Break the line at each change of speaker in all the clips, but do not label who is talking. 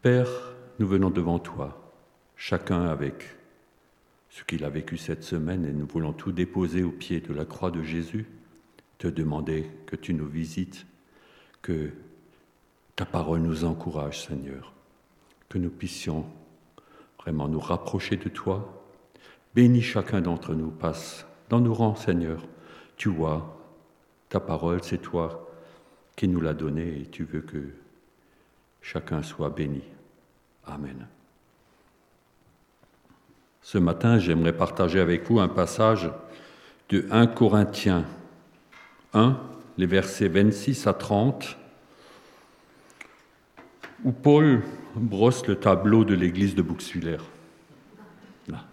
Père, nous venons devant toi, chacun avec ce qu'il a vécu cette semaine, et nous voulons tout déposer au pied de la croix de Jésus, te demander que tu nous visites, que ta parole nous encourage, Seigneur, que nous puissions vraiment nous rapprocher de toi. Bénis chacun d'entre nous, passe dans nos rangs, Seigneur. Tu vois, ta parole, c'est toi qui nous l'a donnée et tu veux que chacun soit béni. Amen. Ce matin, j'aimerais partager avec vous un passage de 1 Corinthiens 1, les versets 26 à 30, où Paul brosse le tableau de l'église de Bouxwiller,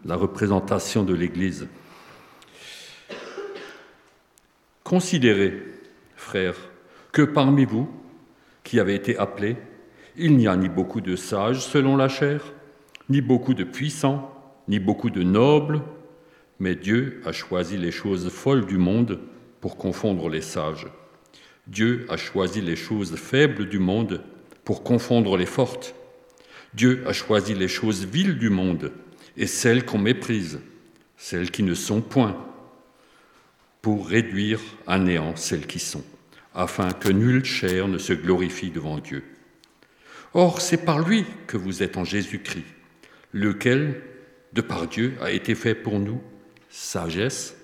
la représentation de l'église. Considérez, frères, que parmi vous, qui avez été appelés, il n'y a ni beaucoup de sages selon la chair, ni beaucoup de puissants, ni beaucoup de nobles, mais Dieu a choisi les choses folles du monde pour confondre les sages. Dieu a choisi les choses faibles du monde pour confondre les fortes. Dieu a choisi les choses viles du monde et celles qu'on méprise, celles qui ne sont point, pour réduire à néant celles qui sont, afin que nulle chair ne se glorifie devant Dieu. Or, c'est par lui que vous êtes en Jésus-Christ, lequel, de par Dieu, a été fait pour nous sagesse,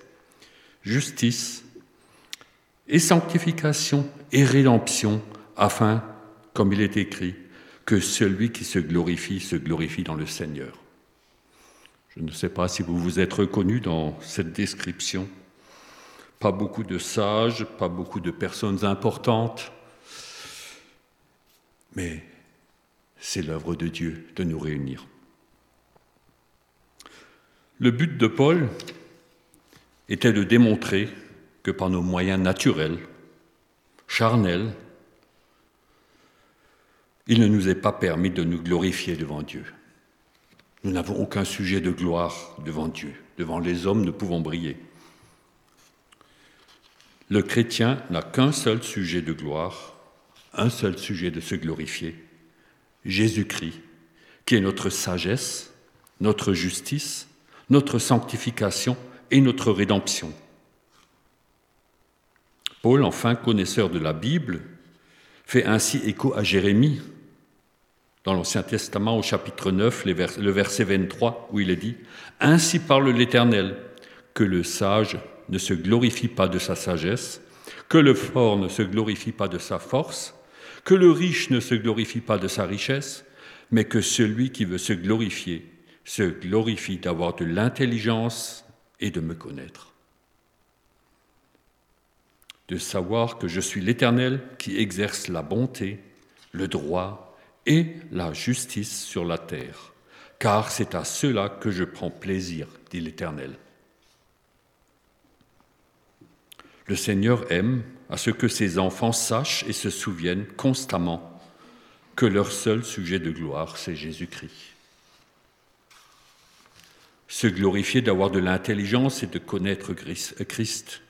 justice et sanctification et rédemption, afin, comme il est écrit, que celui qui se glorifie se glorifie dans le Seigneur. Je ne sais pas si vous vous êtes reconnu dans cette description. Pas beaucoup de sages, pas beaucoup de personnes importantes, mais c'est l'œuvre de Dieu de nous réunir. Le but de Paul était de démontrer que par nos moyens naturels, charnels, il ne nous est pas permis de nous glorifier devant Dieu. Nous n'avons aucun sujet de gloire devant Dieu. Devant les hommes, nous pouvons briller. Le chrétien n'a qu'un seul sujet de gloire, un seul sujet de se glorifier, Jésus-Christ, qui est notre sagesse, notre justice, notre sanctification et notre rédemption. Paul, enfin connaisseur de la Bible, fait ainsi écho à Jérémie dans l'Ancien Testament au chapitre 9, le verset 23, où il est dit, Ainsi parle l'Éternel, que le sage ne se glorifie pas de sa sagesse, que le fort ne se glorifie pas de sa force, que le riche ne se glorifie pas de sa richesse, mais que celui qui veut se glorifier se glorifie d'avoir de l'intelligence et de me connaître. De savoir que je suis l'Éternel qui exerce la bonté, le droit et la justice sur la terre, car c'est à cela que je prends plaisir, dit l'Éternel. Le Seigneur aime à ce que ses enfants sachent et se souviennent constamment que leur seul sujet de gloire, c'est Jésus-Christ. Se glorifier d'avoir de l'intelligence et de connaître Christ.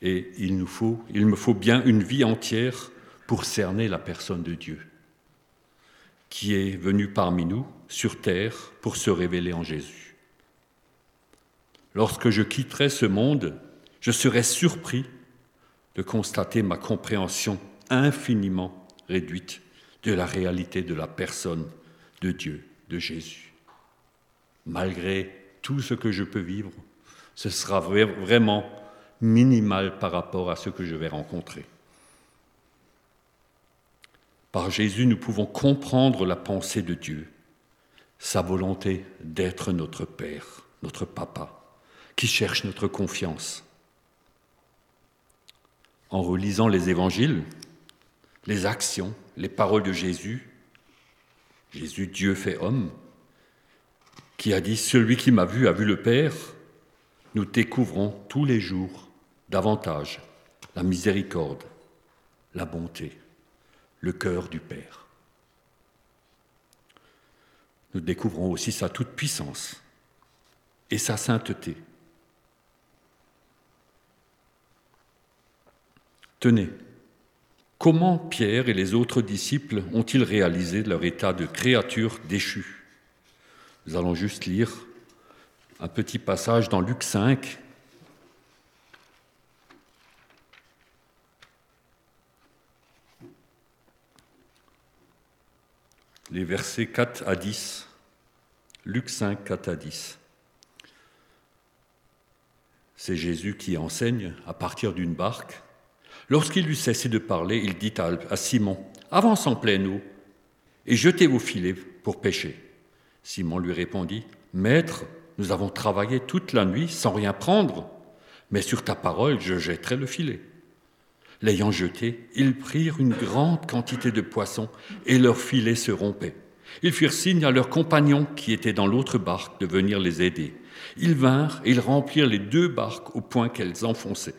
Et il nous faut, me faut bien une vie entière pour cerner la personne de Dieu, qui est venu parmi nous sur terre pour se révéler en Jésus. Lorsque je quitterai ce monde, je serai surpris de constater ma compréhension infiniment réduite de la réalité de la personne de Dieu, de Jésus. Malgré tout ce que je peux vivre, ce sera vraiment minimal par rapport à ce que je vais rencontrer. Par Jésus, nous pouvons comprendre la pensée de Dieu, sa volonté d'être notre Père, notre Papa, qui cherche notre confiance, en relisant les évangiles, les actions, les paroles de Jésus, Jésus, Dieu fait homme, qui a dit, Celui qui m'a vu a vu le Père, nous découvrons tous les jours davantage la miséricorde, la bonté, le cœur du Père. Nous découvrons aussi sa toute-puissance et sa sainteté. Tenez, Comment Pierre et les autres disciples ont-ils réalisé leur état de créature déchue? Nous allons juste lire un petit passage dans Luc 5. Les versets 4 à 10. Luc 5, 4 à 10. C'est Jésus qui enseigne à partir d'une barque. Lorsqu'il eut cessé de parler, il dit à Simon, Avance en pleine eau et jetez vos filets pour pêcher. Simon lui répondit, Maître, nous avons travaillé toute la nuit sans rien prendre, mais sur ta parole, je jetterai le filet. L'ayant jeté, ils prirent une grande quantité de poissons et leur filet se rompait. Ils firent signe à leurs compagnons qui étaient dans l'autre barque de venir les aider. Ils vinrent et ils remplirent les deux barques au point qu'elles enfonçaient.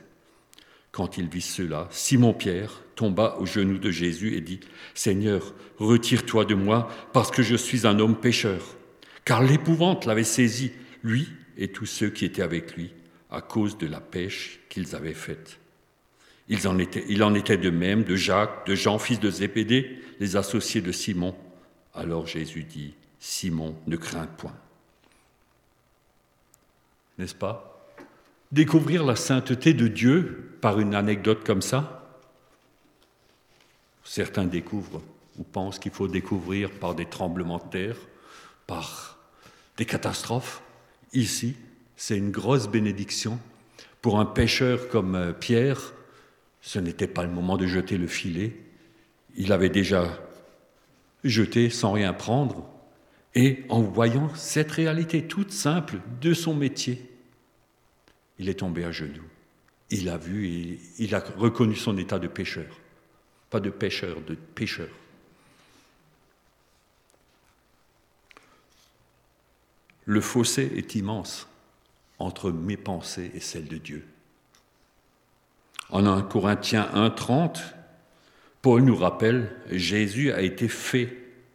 Quand ils virent cela, Simon-Pierre tomba aux genoux de Jésus et dit, Seigneur, retire-toi de moi parce que je suis un homme pécheur. Car l'épouvante l'avait saisi lui et tous ceux qui étaient avec lui, à cause de la pêche qu'ils avaient faite. Il en, était, il de même de Jacques, de Jean, fils de Zébédée, les associés de Simon. Alors Jésus dit, Simon, ne crains point. N'est-ce pas? Découvrir la sainteté de Dieu par une anecdote comme ça Certains découvrent ou pensent qu'il faut découvrir par des tremblements de terre, par des catastrophes. Ici, c'est une grosse bénédiction. Pour un pêcheur comme euh, Pierre, ce n'était pas le moment de jeter le filet. Il avait déjà jeté sans rien prendre. Et en voyant cette réalité toute simple de son métier, il est tombé à genoux. Il a vu et il a reconnu son état de pêcheur. Pas de pêcheur, de pêcheur. Le fossé est immense entre mes pensées et celles de Dieu. En 1 Corinthiens 1.30, Paul nous rappelle, Jésus a été fait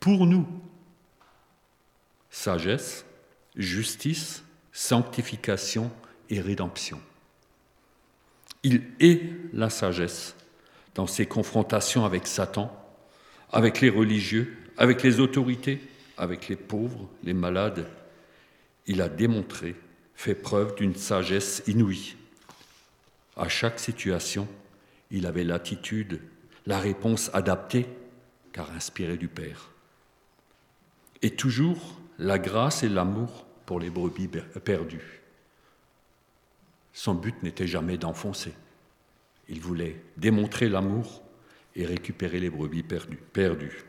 pour nous. Sagesse, justice, sanctification et rédemption. Il est la sagesse dans ses confrontations avec Satan, avec les religieux, avec les autorités, avec les pauvres, les malades il a démontré, fait preuve d'une sagesse inouïe. À chaque situation, il avait l'attitude, la réponse adaptée, car inspirée du Père. Et toujours la grâce et l'amour pour les brebis perdues. Son but n'était jamais d'enfoncer. Il voulait démontrer l'amour et récupérer les brebis perdues.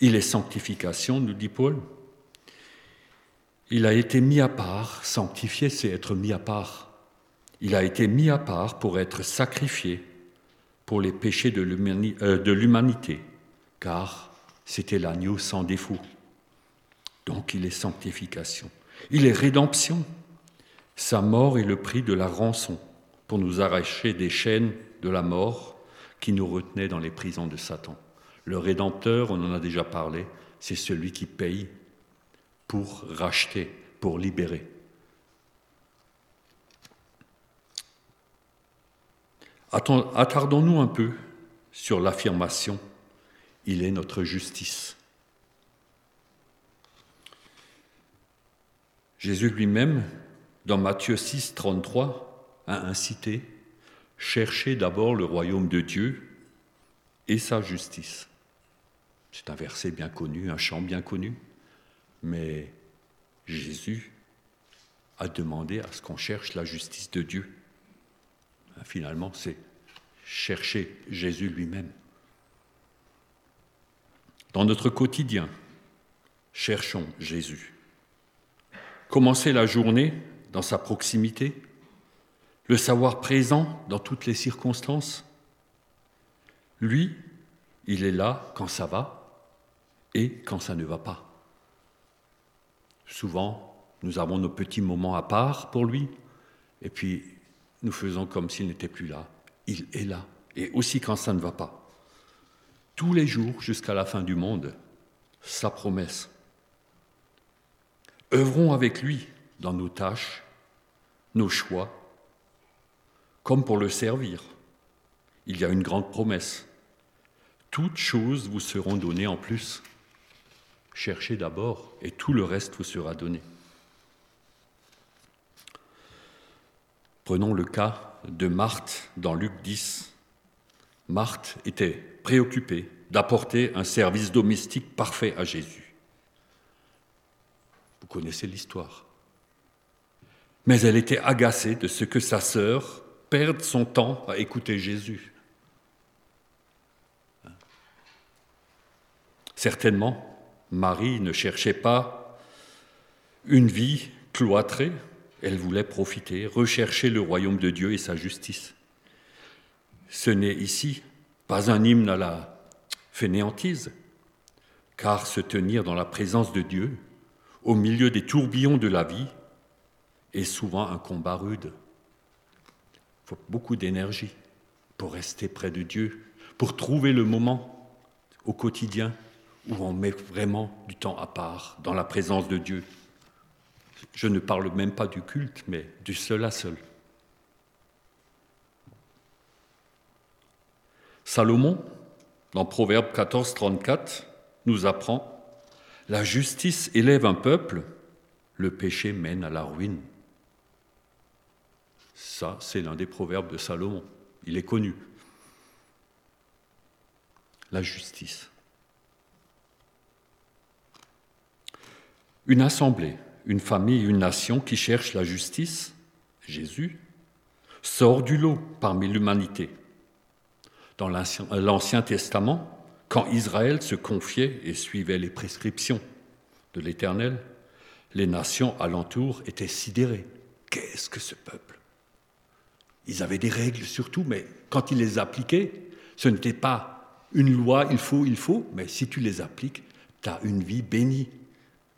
Il est sanctification, nous dit Paul, il a été mis à part, sanctifié, c'est être mis à part. Il a été mis à part pour être sacrifié pour les péchés de euh, l'humanité, car c'était l'agneau sans défaut. Donc il est sanctification. Il est rédemption. Sa mort est le prix de la rançon pour nous arracher des chaînes de la mort qui nous retenaient dans les prisons de Satan. Le Rédempteur, on en a déjà parlé, c'est celui qui paye pour racheter, pour libérer. Attardons-nous un peu sur l'affirmation Il est notre justice. Jésus lui-même, dans Matthieu 6, 33, a incité Cherchez d'abord le royaume de Dieu et sa justice. C'est un verset bien connu, un chant bien connu. Mais Jésus a demandé à ce qu'on cherche la justice de Dieu. Finalement, c'est chercher Jésus lui-même. Dans notre quotidien, cherchons Jésus. Commencer la journée dans sa proximité, le savoir présent dans toutes les circonstances. Lui, il est là quand ça va et quand ça ne va pas. Souvent, nous avons nos petits moments à part pour lui, et puis nous faisons comme s'il n'était plus là. Il est là, et aussi quand ça ne va pas. Tous les jours jusqu'à la fin du monde, sa promesse. Œuvrons avec lui dans nos tâches, nos choix, comme pour le servir. Il y a une grande promesse, toutes choses vous seront données en plus. Cherchez d'abord et tout le reste vous sera donné. Prenons le cas de Marthe dans Luc 10. Marthe était préoccupée d'apporter un service domestique parfait à Jésus. Vous connaissez l'histoire. Mais elle était agacée de ce que sa sœur perde son temps à écouter Jésus. Certainement, Marie ne cherchait pas une vie cloîtrée, elle voulait profiter, rechercher le royaume de Dieu et sa justice. Ce n'est ici pas un hymne à la fainéantise, car se tenir dans la présence de Dieu, au milieu des tourbillons de la vie, est souvent un combat rude. Il faut beaucoup d'énergie pour rester près de Dieu, pour trouver le moment au quotidien où on met vraiment du temps à part dans la présence de Dieu. Je ne parle même pas du culte, mais du seul à seul. Salomon, dans Proverbe 14, 34, nous apprend La justice élève un peuple, le péché mène à la ruine. Ça, c'est l'un des proverbes de Salomon. Il est connu. La justice. Une assemblée, une famille, une nation qui cherche la justice, Jésus, sort du lot parmi l'humanité. Dans l'Ancien Testament, quand Israël se confiait et suivait les prescriptions de l'Éternel, les nations alentour étaient sidérées. Qu'est-ce que ce peuple? Ils avaient des règles surtout, mais quand ils les appliquaient, ce n'était pas une loi, il faut, il faut, mais si tu les appliques, tu as une vie bénie,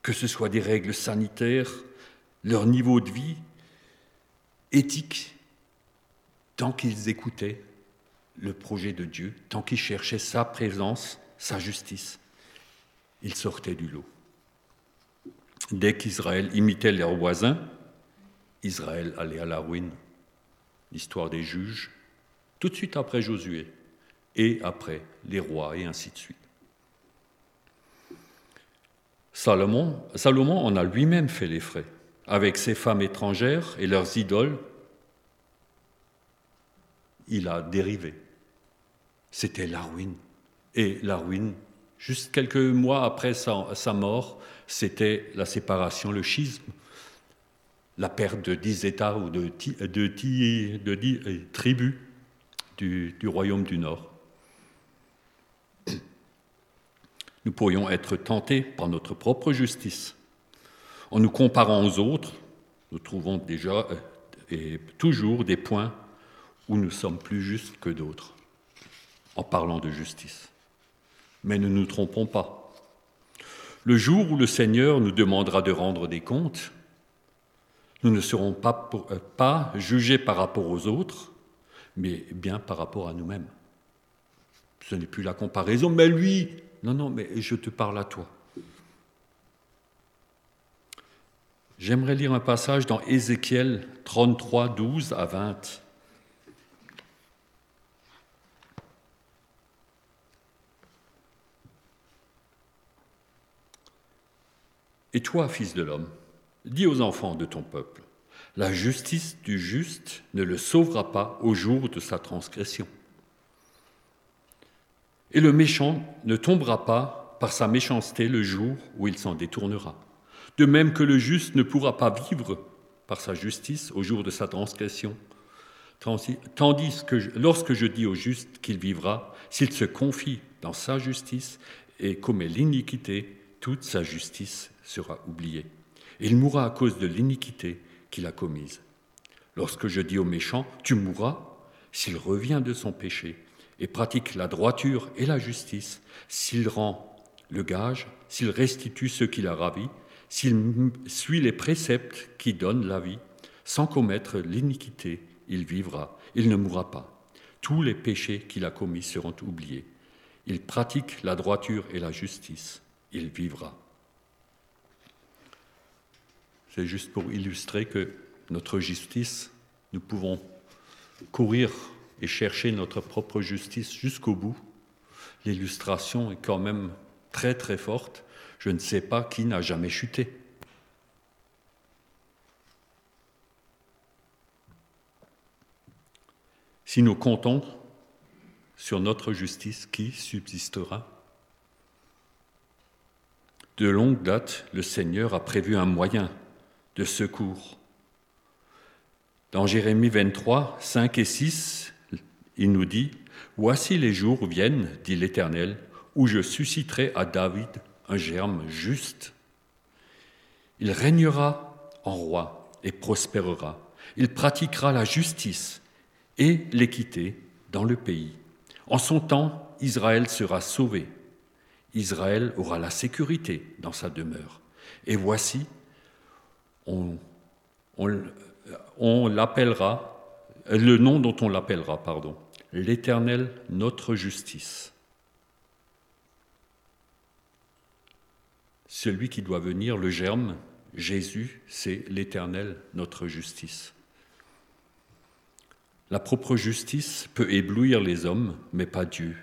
que ce soit des règles sanitaires, leur niveau de vie, éthique, tant qu'ils écoutaient le projet de Dieu, tant qu'ils cherchaient sa présence, sa justice, ils sortaient du lot. Dès qu'Israël imitait leurs voisins, Israël allait à la ruine. L'histoire des juges, tout de suite après Josué, et après les rois, et ainsi de suite. Salomon, Salomon en a lui-même fait les frais, avec ses femmes étrangères et leurs idoles. Il a dérivé. C'était la ruine. Et la ruine, juste quelques mois après sa, mort, c'était la séparation, le schisme, la perte de dix États ou de, dix, tribus du royaume du Nord. nous pourrions être tentés par notre propre justice. En nous comparant aux autres, nous trouvons déjà euh, et toujours des points où nous sommes plus justes que d'autres, en parlant de justice. Mais ne nous trompons pas. Le jour où le Seigneur nous demandera de rendre des comptes, nous ne serons pas, euh, pas jugés par rapport aux autres, mais bien par rapport à nous-mêmes. Ce n'est plus la comparaison, mais lui, non, non, mais je te parle à toi. J'aimerais lire un passage dans Ézéchiel 33, 12 à 20. Et toi, fils de l'homme, dis aux enfants de ton peuple, la justice du juste ne le sauvera pas au jour de sa transgression. Et le méchant ne tombera pas par sa méchanceté le jour où il s'en détournera. De même que le juste ne pourra pas vivre par sa justice au jour de sa transgression. Tandis que lorsque je dis au juste qu'il vivra, s'il se confie dans sa justice et commet l'iniquité, toute sa justice sera oubliée. Il mourra à cause de l'iniquité qu'il a commise. Lorsque je dis au méchant, tu mourras, s'il revient de son péché, et pratique la droiture et la justice, s'il rend le gage, s'il restitue ce qu'il a ravi, s'il suit les préceptes qui donnent la vie, sans commettre l'iniquité, il vivra, il ne mourra pas. Tous les péchés qu'il a commis seront oubliés. Il pratique la droiture et la justice, il vivra. C'est juste pour illustrer que notre justice, nous pouvons courir et chercher notre propre justice jusqu'au bout, l'illustration est quand même très très forte. Je ne sais pas qui n'a jamais chuté. Si nous comptons sur notre justice, qui subsistera? De longue date, le Seigneur a prévu un moyen de secours. Dans Jérémie 23, 5 et 6, il nous dit, Voici les jours viennent, dit l'Éternel, où je susciterai à David un germe juste. Il régnera en roi et prospérera. Il pratiquera la justice et l'équité dans le pays. En son temps, Israël sera sauvé. Israël aura la sécurité dans sa demeure. Et voici, on, l'appellera, le nom dont on l'appellera, pardon, l'Éternel notre justice. Celui qui doit venir, le germe, Jésus, c'est l'Éternel notre justice. La propre justice peut éblouir les hommes, mais pas Dieu.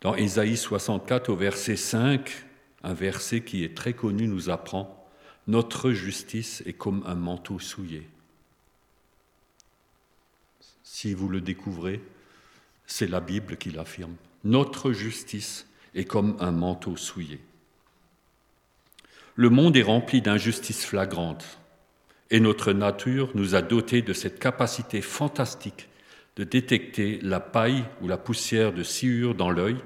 Dans Ésaïe 64 au verset 5, un verset qui est très connu nous apprend Notre justice est comme un manteau souillé. Si vous le découvrez, c'est la Bible qui l'affirme. Notre justice est comme un manteau souillé. Le monde est rempli d'injustices flagrantes. Et notre nature nous a dotés de cette capacité fantastique de détecter la paille ou la poussière de sciure dans l'œil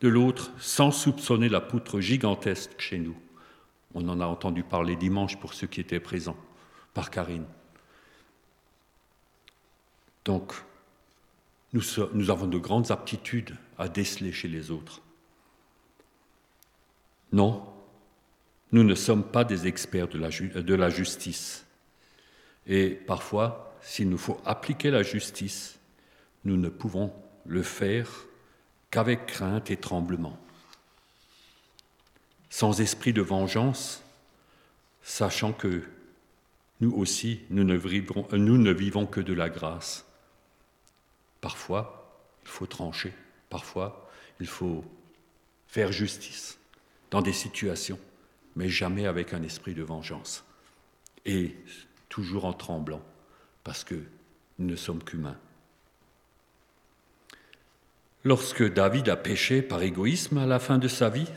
de l'autre sans soupçonner la poutre gigantesque chez nous. On en a entendu parler dimanche pour ceux qui étaient présents, par Karine. Donc, nous, avons de grandes aptitudes à déceler chez les autres. Non, nous ne sommes pas des experts de la justice. Et parfois, s'il nous faut appliquer la justice, nous ne pouvons le faire qu'avec crainte et tremblement. Sans esprit de vengeance, sachant que nous aussi, nous ne, vivons, nous ne vivons que de la grâce. Parfois, il faut trancher, parfois, il faut faire justice dans des situations, mais jamais avec un esprit de vengeance. Et toujours en tremblant, parce que nous ne sommes qu'humains. Lorsque David a péché par égoïsme à la fin de sa vie,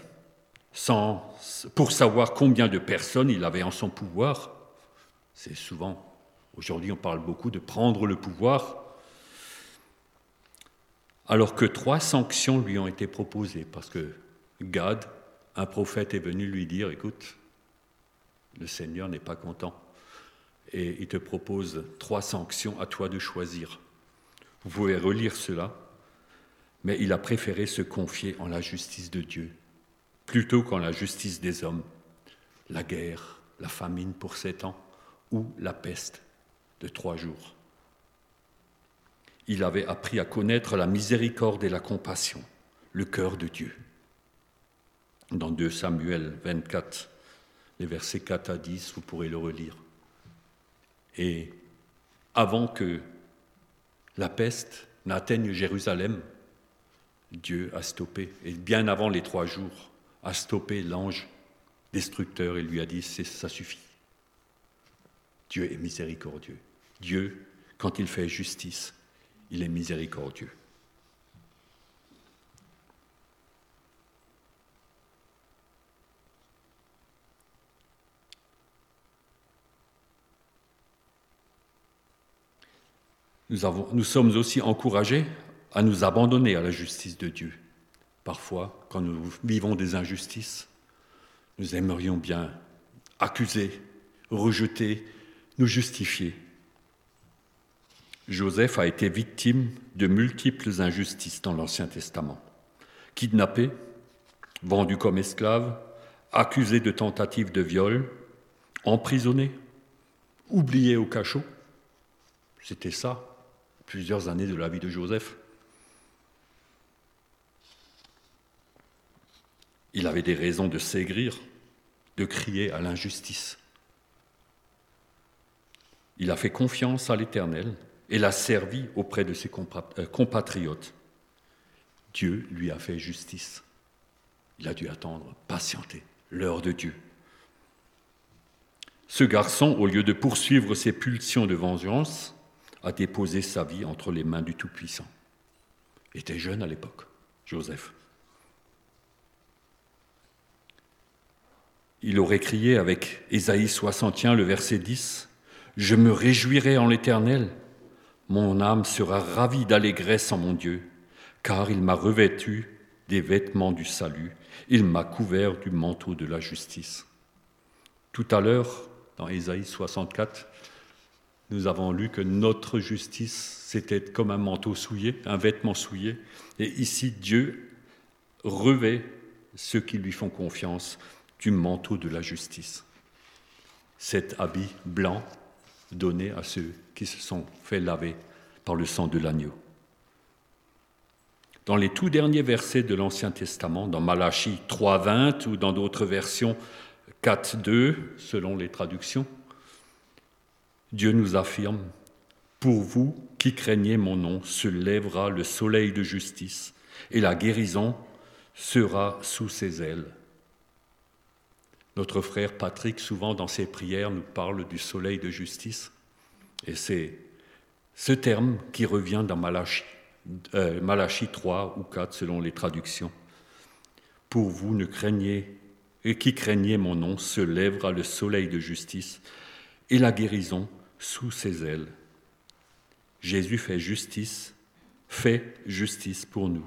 sans, pour savoir combien de personnes il avait en son pouvoir, c'est souvent, aujourd'hui on parle beaucoup de prendre le pouvoir, alors que trois sanctions lui ont été proposées, parce que Gad, un prophète, est venu lui dire, écoute, le Seigneur n'est pas content. Et il te propose trois sanctions à toi de choisir. Vous pouvez relire cela, mais il a préféré se confier en la justice de Dieu plutôt qu'en la justice des hommes. La guerre, la famine pour sept ans ou la peste de trois jours. Il avait appris à connaître la miséricorde et la compassion, le cœur de Dieu. Dans 2 Samuel 24, les versets 4 à 10, vous pourrez le relire. Et avant que la peste n'atteigne Jérusalem, Dieu a stoppé, et bien avant les trois jours, a stoppé l'ange destructeur et lui a dit, ça suffit. Dieu est miséricordieux. Dieu, quand il fait justice, il est miséricordieux. Nous, sommes aussi encouragés à nous abandonner à la justice de Dieu. Parfois, quand nous vivons des injustices, nous aimerions bien accuser, rejeter, nous justifier. Joseph a été victime de multiples injustices dans l'Ancien Testament. Kidnappé, vendu comme esclave, accusé de tentative de viol, emprisonné, oublié au cachot. C'était ça, plusieurs années de la vie de Joseph. Il avait des raisons de s'aigrir, de crier à l'injustice. Il a fait confiance à l'Éternel et l'a servi auprès de ses euh, compatriotes. Dieu lui a fait justice. Il a dû attendre, patienter, l'heure de Dieu. Ce garçon, au lieu de poursuivre ses pulsions de vengeance, a déposé sa vie entre les mains du Tout-Puissant. Il était jeune à l'époque, Joseph. Il aurait crié avec Ésaïe 61, le verset 10, Je me réjouirai en l'Éternel, mon âme sera ravie d'allégresse en mon Dieu, car il m'a revêtu des vêtements du salut, il m'a couvert du manteau de la justice. Tout à l'heure, dans Ésaïe 64, nous avons lu que notre justice, c'était comme un manteau souillé, un vêtement souillé. Et ici, Dieu revêt ceux qui lui font confiance du manteau de la justice. Cet habit blanc donné à ceux qui se sont fait laver par le sang de l'agneau. Dans les tout derniers versets de l'Ancien Testament, dans Malachie 3.20 ou dans d'autres versions 4.2, selon les traductions, Dieu nous affirme, Pour vous qui craignez mon nom, se lèvera le soleil de justice, et la guérison sera sous ses ailes. Notre frère Patrick, souvent dans ses prières, nous parle du soleil de justice. Et c'est ce terme qui revient dans Malachie, euh, Malachie 3 ou 4 selon les traductions. Pour vous ne craignez, et qui craignez mon nom, se lèvera le soleil de justice et la guérison sous ses ailes. Jésus fait justice, fait justice pour nous.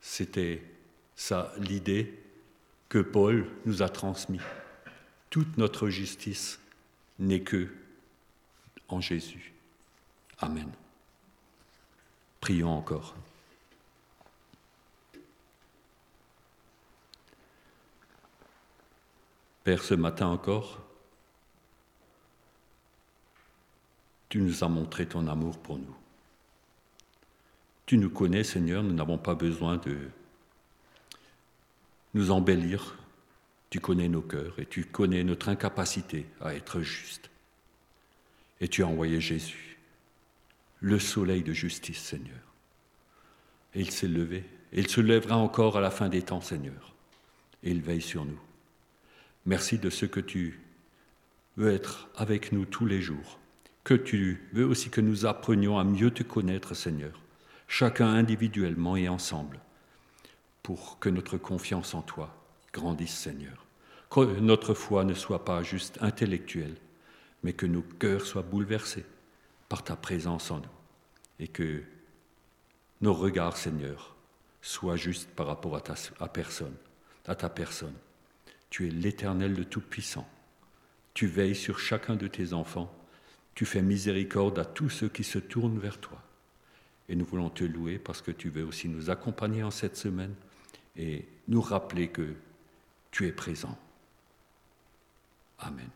C'était ça l'idée que Paul nous a transmis. Toute notre justice n'est que en Jésus. Amen. Prions encore. Père, ce matin encore, tu nous as montré ton amour pour nous. Tu nous connais, Seigneur, nous n'avons pas besoin de nous embellir. Tu connais nos cœurs et tu connais notre incapacité à être juste. Et tu as envoyé Jésus, le soleil de justice, Seigneur. Et il s'est levé, et il se lèvera encore à la fin des temps, Seigneur. Et il veille sur nous. Merci de ce que tu veux être avec nous tous les jours, que tu veux aussi que nous apprenions à mieux te connaître, Seigneur, chacun individuellement et ensemble, pour que notre confiance en toi grandisse, Seigneur, que notre foi ne soit pas juste intellectuelle, mais que nos cœurs soient bouleversés par ta présence en nous et que nos regards, Seigneur, soient justes par rapport à ta personne, à ta personne. Tu es l'Éternel de Tout-Puissant. Tu veilles sur chacun de tes enfants. Tu fais miséricorde à tous ceux qui se tournent vers toi. Et nous voulons te louer parce que tu veux aussi nous accompagner en cette semaine et nous rappeler que tu es présent. Amen.